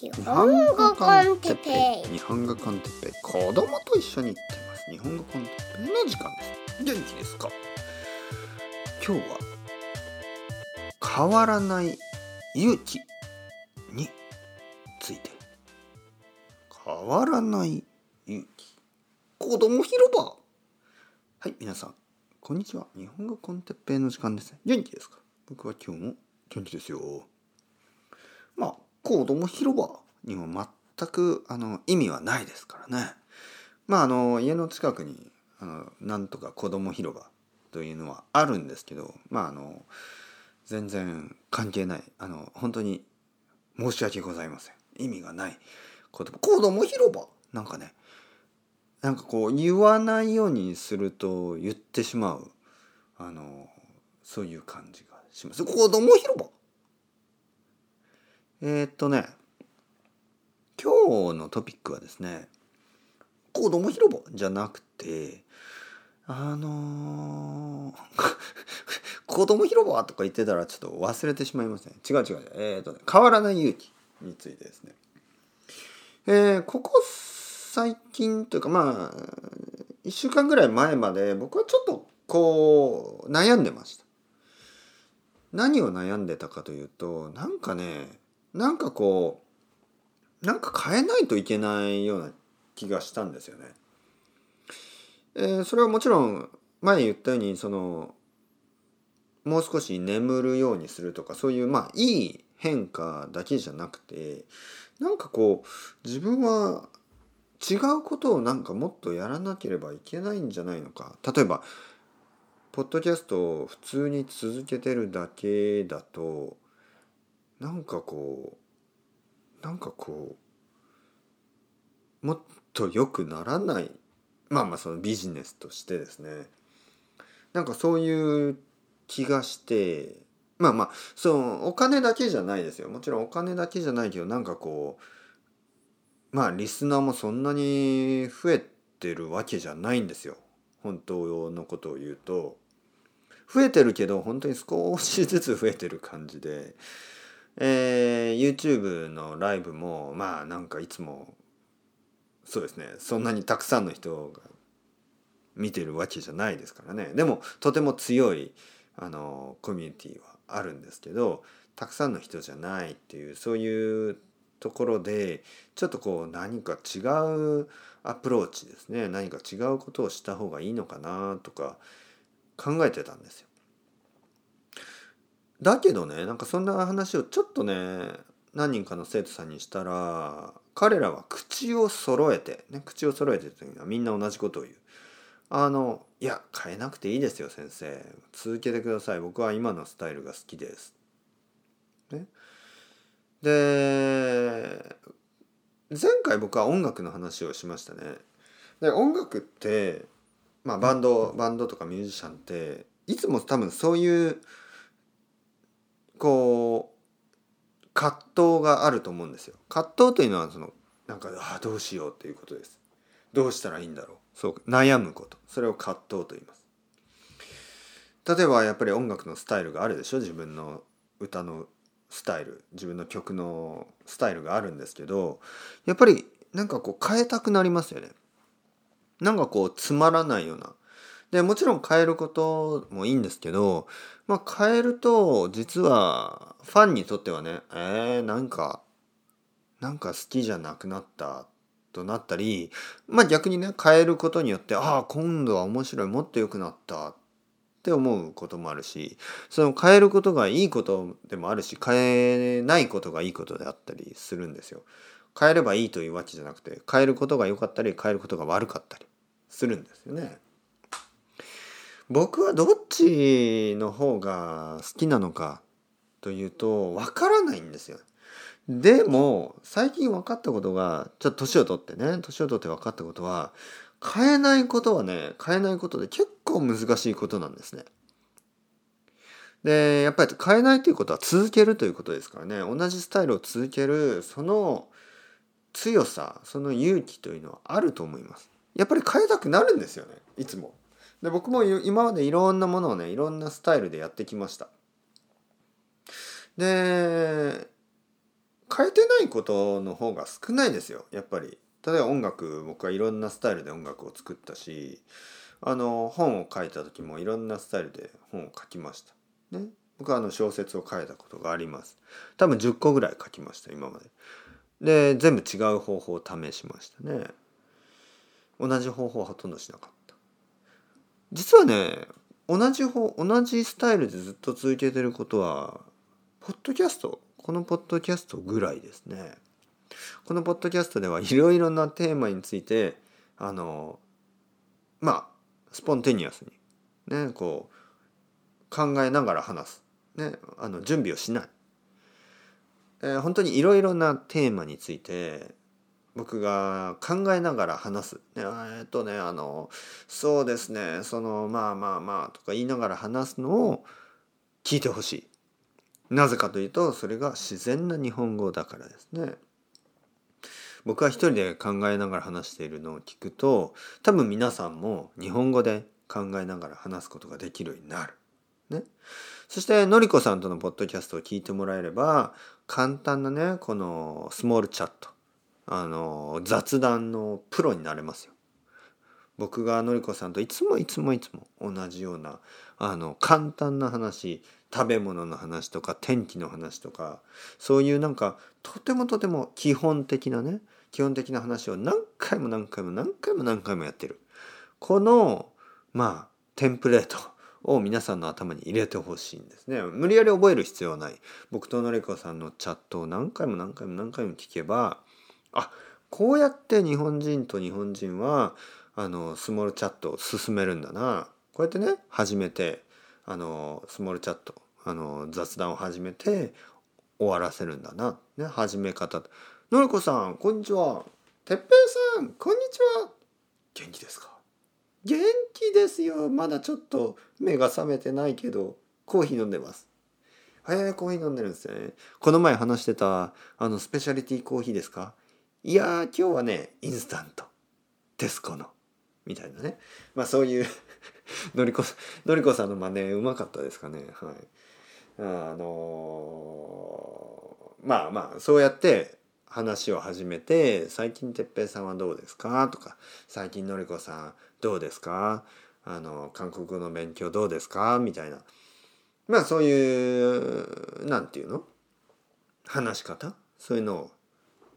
日本語コンテッペイ。日本語コンテッペイ。子供と一緒に行ってます。日本語コンテッペイの時間です。元気ですか。今日は変わらない勇気について。変わらない勇気。子供広場。はい皆さんこんにちは。日本語コンテッペイの時間です元気ですか。僕は今日も元気ですよ。まあ子供広場にも全くあの意味はないですからね。まああの家の近くにあのなんとか子供広場というのはあるんですけどまああの全然関係ない。あの本当に申し訳ございません。意味がない子供子供広場なんかねなんかこう言わないようにすると言ってしまうあのそういう感じがします。子供広場えー、っとね今日のトピックはですね子供広場じゃなくてあのー 子供広場とか言ってたらちょっと忘れてしまいますね。違う違う。えー、っとね変わらない勇気についてですね。えー、ここ最近というかまあ1週間ぐらい前まで僕はちょっとこう悩んでました。何を悩んでたかというとなんかねなんかこうなんか変えないといけないような気がしたんですよね。えー、それはもちろん前言ったようにそのもう少し眠るようにするとかそういうまあいい変化だけじゃなくてなんかこう自分は違うことをなんかもっとやらなければいけないんじゃないのか例えばポッドキャストを普通に続けてるだけだとなんかこうなんかこうもっと良くならないまあまあそのビジネスとしてですね。なんかそういう気がしてまあまあそのお金だけじゃないですよ。もちろんお金だけじゃないけどなんかこうまあリスナーもそんなに増えてるわけじゃないんですよ。本当のことを言うと。増えてるけど本当に少しずつ増えてる感じで。えー、YouTube のライブもまあなんかいつもそうですねそんなにたくさんの人が見てるわけじゃないですからねでもとても強いあのコミュニティはあるんですけどたくさんの人じゃないっていうそういうところでちょっとこう何か違うアプローチですね何か違うことをした方がいいのかなとか考えてたんですよ。だけどねなんかそんな話をちょっとね何人かの生徒さんにしたら彼らは口を揃えて、ね、口を揃えてというのはみんな同じことを言う。あのいや変えなくていいですよ先生続けてください僕は今のスタイルが好きです。ね、で前回僕は音楽の話をしましたね。で音楽ってまあバンドバンドとかミュージシャンっていつも多分そういうこう葛藤があると思うんですよ。葛藤というのはそのなんかあどうしようということです。どうしたらいいんだろう。そう悩むことそれを葛藤と言います。例えばやっぱり音楽のスタイルがあるでしょ自分の歌のスタイル自分の曲のスタイルがあるんですけどやっぱりなんかこう変えたくなりますよね。なんかこうつまらないようなでもちろん変えることもいいんですけど、まあ、変えると実はファンにとってはねえー、なんかなんか好きじゃなくなったとなったりまあ逆にね変えることによってああ今度は面白いもっと良くなったって思うこともあるしその変えることがいいことでもあるし変えないことがいいことであったりするんですよ。変えればいいというわけじゃなくて変えることが良かったり変えることが悪かったりするんですよね。僕はどっちの方が好きなのかというとわからないんですよ。でも最近分かったことがちょっと年を取ってね年を取って分かったことは変えないことはね変えないことで結構難しいことなんですね。でやっぱり変えないということは続けるということですからね同じスタイルを続けるその強さその勇気というのはあると思います。やっぱり変えたくなるんですよねいつも。で僕も今までいろんなものをねいろんなスタイルでやってきました。で変えてないことの方が少ないですよやっぱり。例えば音楽僕はいろんなスタイルで音楽を作ったしあの本を書いた時もいろんなスタイルで本を書きました。ね。僕はあの小説を書いたことがあります。多分10個ぐらい書きました今まで。で全部違う方法を試しましたね。同じ方法はほとんどしなかった。実はね同じ方同じスタイルでずっと続けてることはポッドキャストこのポッドキャストぐらいですね。このポッドキャストではいろいろなテーマについてあのまあスポンテニアスにねこう考えながら話す、ね、あの準備をしない、えー、本当にいろいろなテーマについて僕が考えながら話す。ね、えっとねあのそうですねそのまあまあまあとか言いながら話すのを聞いてほしい。なぜかというとそれが自然な日本語だからですね。僕は一人で考えながら話しているのを聞くと多分皆さんも日本語で考えながら話すことができるようになる。ね、そしてのりこさんとのポッドキャストを聞いてもらえれば簡単なねこのスモールチャットあの雑談のプロになれますよ。僕がのりこさんといつもいつもいつも同じようなあの簡単な話食べ物の話とか天気の話とかそういうなんかとてもとても基本的なね基本的な話を何回も何回も何回も何回もやってる。このまあテンプレートを皆さんの頭に入れてほしいんですね。無理やり覚える必要はない。僕とのりこさんのチャットを何回も何回も何回も聞けばあこうやって日本人と日本人はあのスモールチャットを進めるんだな。こうやってね始めてあのスモールチャットあの雑談を始めて終わらせるんだな、ね、始め方。のりこさんこんにちは。てっぺいさんこんにちは。元気ですか？元気ですよ。まだちょっと目が覚めてないけどコーヒー飲んでます。えー、コーヒー飲んでるんですね。この前話してたあのスペシャリティコーヒーですか？いや今日はねインスタント。テスコの。みたいなね。まあそういう のりこのりこさんの真似うまかったですかね。はい。あのー、まあまあそうやって話を始めて「最近哲平さんはどうですか?」とか「最近のりこさんどうですか?」あの韓国の勉強どうですか？みたいな。まあそういうなんていうの？話し方？そういうのを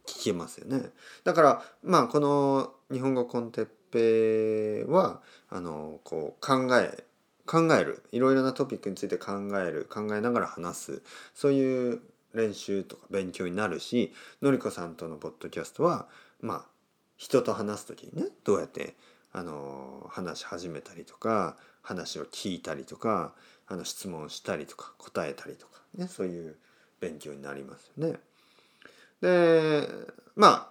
聞けますよね。だからまあこの日本語コンテッペはあのこう考え考えるいろいろなトピックについて考える考えながら話すそういう練習とか勉強になるしのりこさんとのポッドキャストはまあ人と話す時にねどうやってあの話し始めたりとか話を聞いたりとかあの質問したりとか答えたりとかねそういう勉強になりますよね。でまあ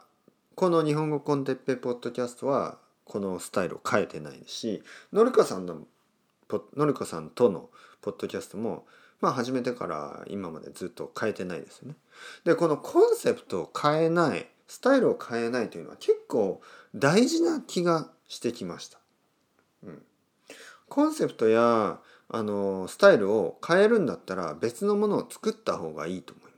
この「日本語コンテッペポッドキャスト」はこのスタイルを変えてないしのりこさんののりこさんとのポッドキャストもまあ始めてから今までずっと変えてないですよね。でこのコンセプトを変えないスタイルを変えないというのは結構大事な気がしてきました。うん、コンセプトやあのスタイルを変えるんだったら別のものを作った方がいいと思います。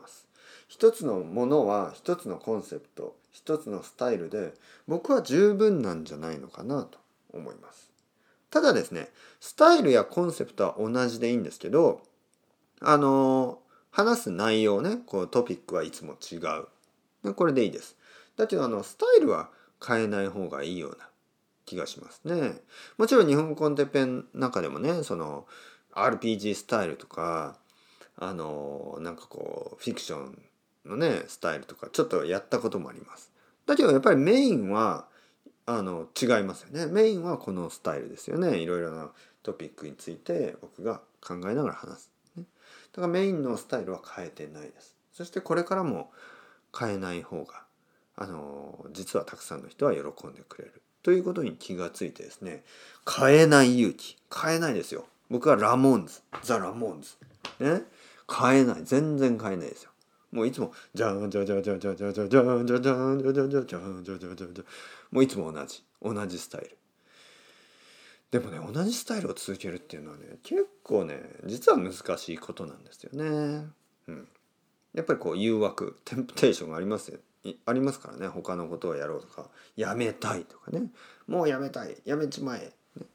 一つのものは一つのコンセプト一つのスタイルで僕は十分なんじゃないのかなと思います。ただですねスタイルやコンセプトは同じでいいんですけどあの話す内容ねこうトピックはいつも違うこれでいいです。だけどあのスタイルは変えない方がいいような気がしますね。もちろん日本コンテペンの中でもねその RPG スタイルとかあのなんかこうフィクションのねスタイルとかちょっとやったこともあります。だけどやっぱりメインはあの違いますよね。メインはこのスタイルですよね。いろいろなトピックについて僕が考えながら話す。ね、だからメインのスタイルは変えてないです。そしてこれからも変えない方があの実はたくさんの人は喜んでくれるということに気がついてですね変えない勇気変えないですよ僕はラモンズザ・ラモンズね変えない全然変えないですよもういつもじゃんじゃじゃじゃじゃじゃじゃじゃじゃじゃじゃじゃじゃじゃじゃじゃじゃじゃもういつも同じ同じスタイルでもね同じスタイルを続けるっていうのはね結構ね実は難しいことなんですよね。うん、やっぱりこう誘惑テンプテーションがありますありますからね他のことをやろうとかやめたいとかねもうやめたいやめちまえ、ね、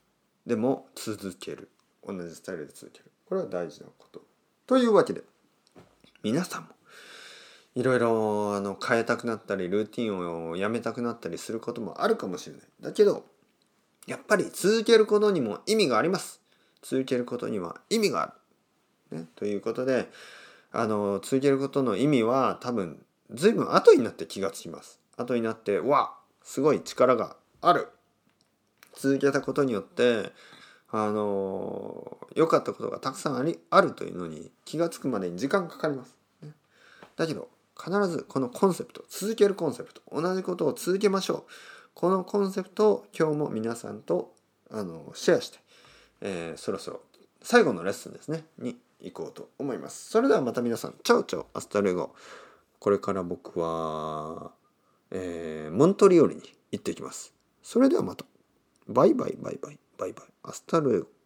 でも続ける同じスタイルで続けるこれは大事なことというわけで皆さんもいろいろあの変えたくなったりルーティンをやめたくなったりすることもあるかもしれない。だけどやっぱり続けることにも意味があります。続けることには意味がある、ね、ということであの続けることの意味は多分随分後になって気がつきます。後になってわすごい力がある。続けたことによってあの良かったことがたくさんありあるというのに気が付くまでに時間かかります。ね、だけど必ずこのコンセプト続けるコンセプト同じことを続けましょうこのコンセプトを今日も皆さんとあのシェアして、えー、そろそろ最後のレッスンですねに行こうと思います。それではまた皆さん ciao ciao hasta luego これから僕は、えー、モントリオールに行ってきます。それではまた。バイバイバイバイバイバイ。 Hasta luego。